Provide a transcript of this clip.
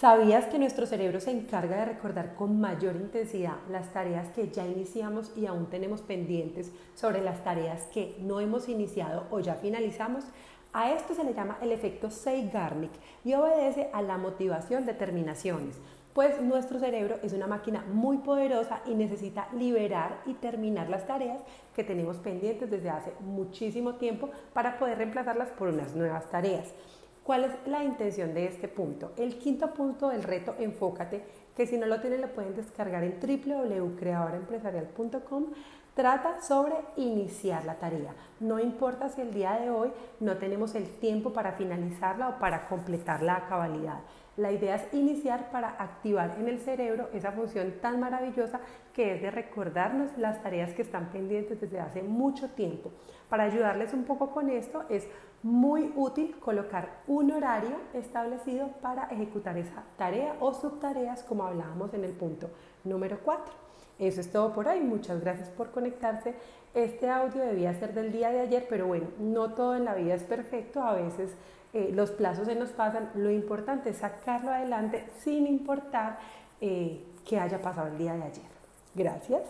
¿Sabías que nuestro cerebro se encarga de recordar con mayor intensidad las tareas que ya iniciamos y aún tenemos pendientes sobre las tareas que no hemos iniciado o ya finalizamos? A esto se le llama el efecto Zeigarnik y obedece a la motivación de terminaciones, pues nuestro cerebro es una máquina muy poderosa y necesita liberar y terminar las tareas que tenemos pendientes desde hace muchísimo tiempo para poder reemplazarlas por unas nuevas tareas. ¿Cuál es la intención de este punto? El quinto punto del reto Enfócate, que si no lo tienen lo pueden descargar en www.creadoraempresarial.com, trata sobre iniciar la tarea. No importa si el día de hoy no tenemos el tiempo para finalizarla o para completarla a cabalidad. La idea es iniciar para activar en el cerebro esa función tan maravillosa que es de recordarnos las tareas que están pendientes desde hace mucho tiempo. Para ayudarles un poco con esto es muy útil colocar un horario establecido para ejecutar esa tarea o subtareas como hablábamos en el punto número 4. Eso es todo por hoy. Muchas gracias por conectarse. Este audio debía ser del día de ayer, pero bueno, no todo en la vida es perfecto. A veces eh, los plazos se nos pasan, lo importante es sacarlo adelante sin importar eh, que haya pasado el día de ayer. Gracias.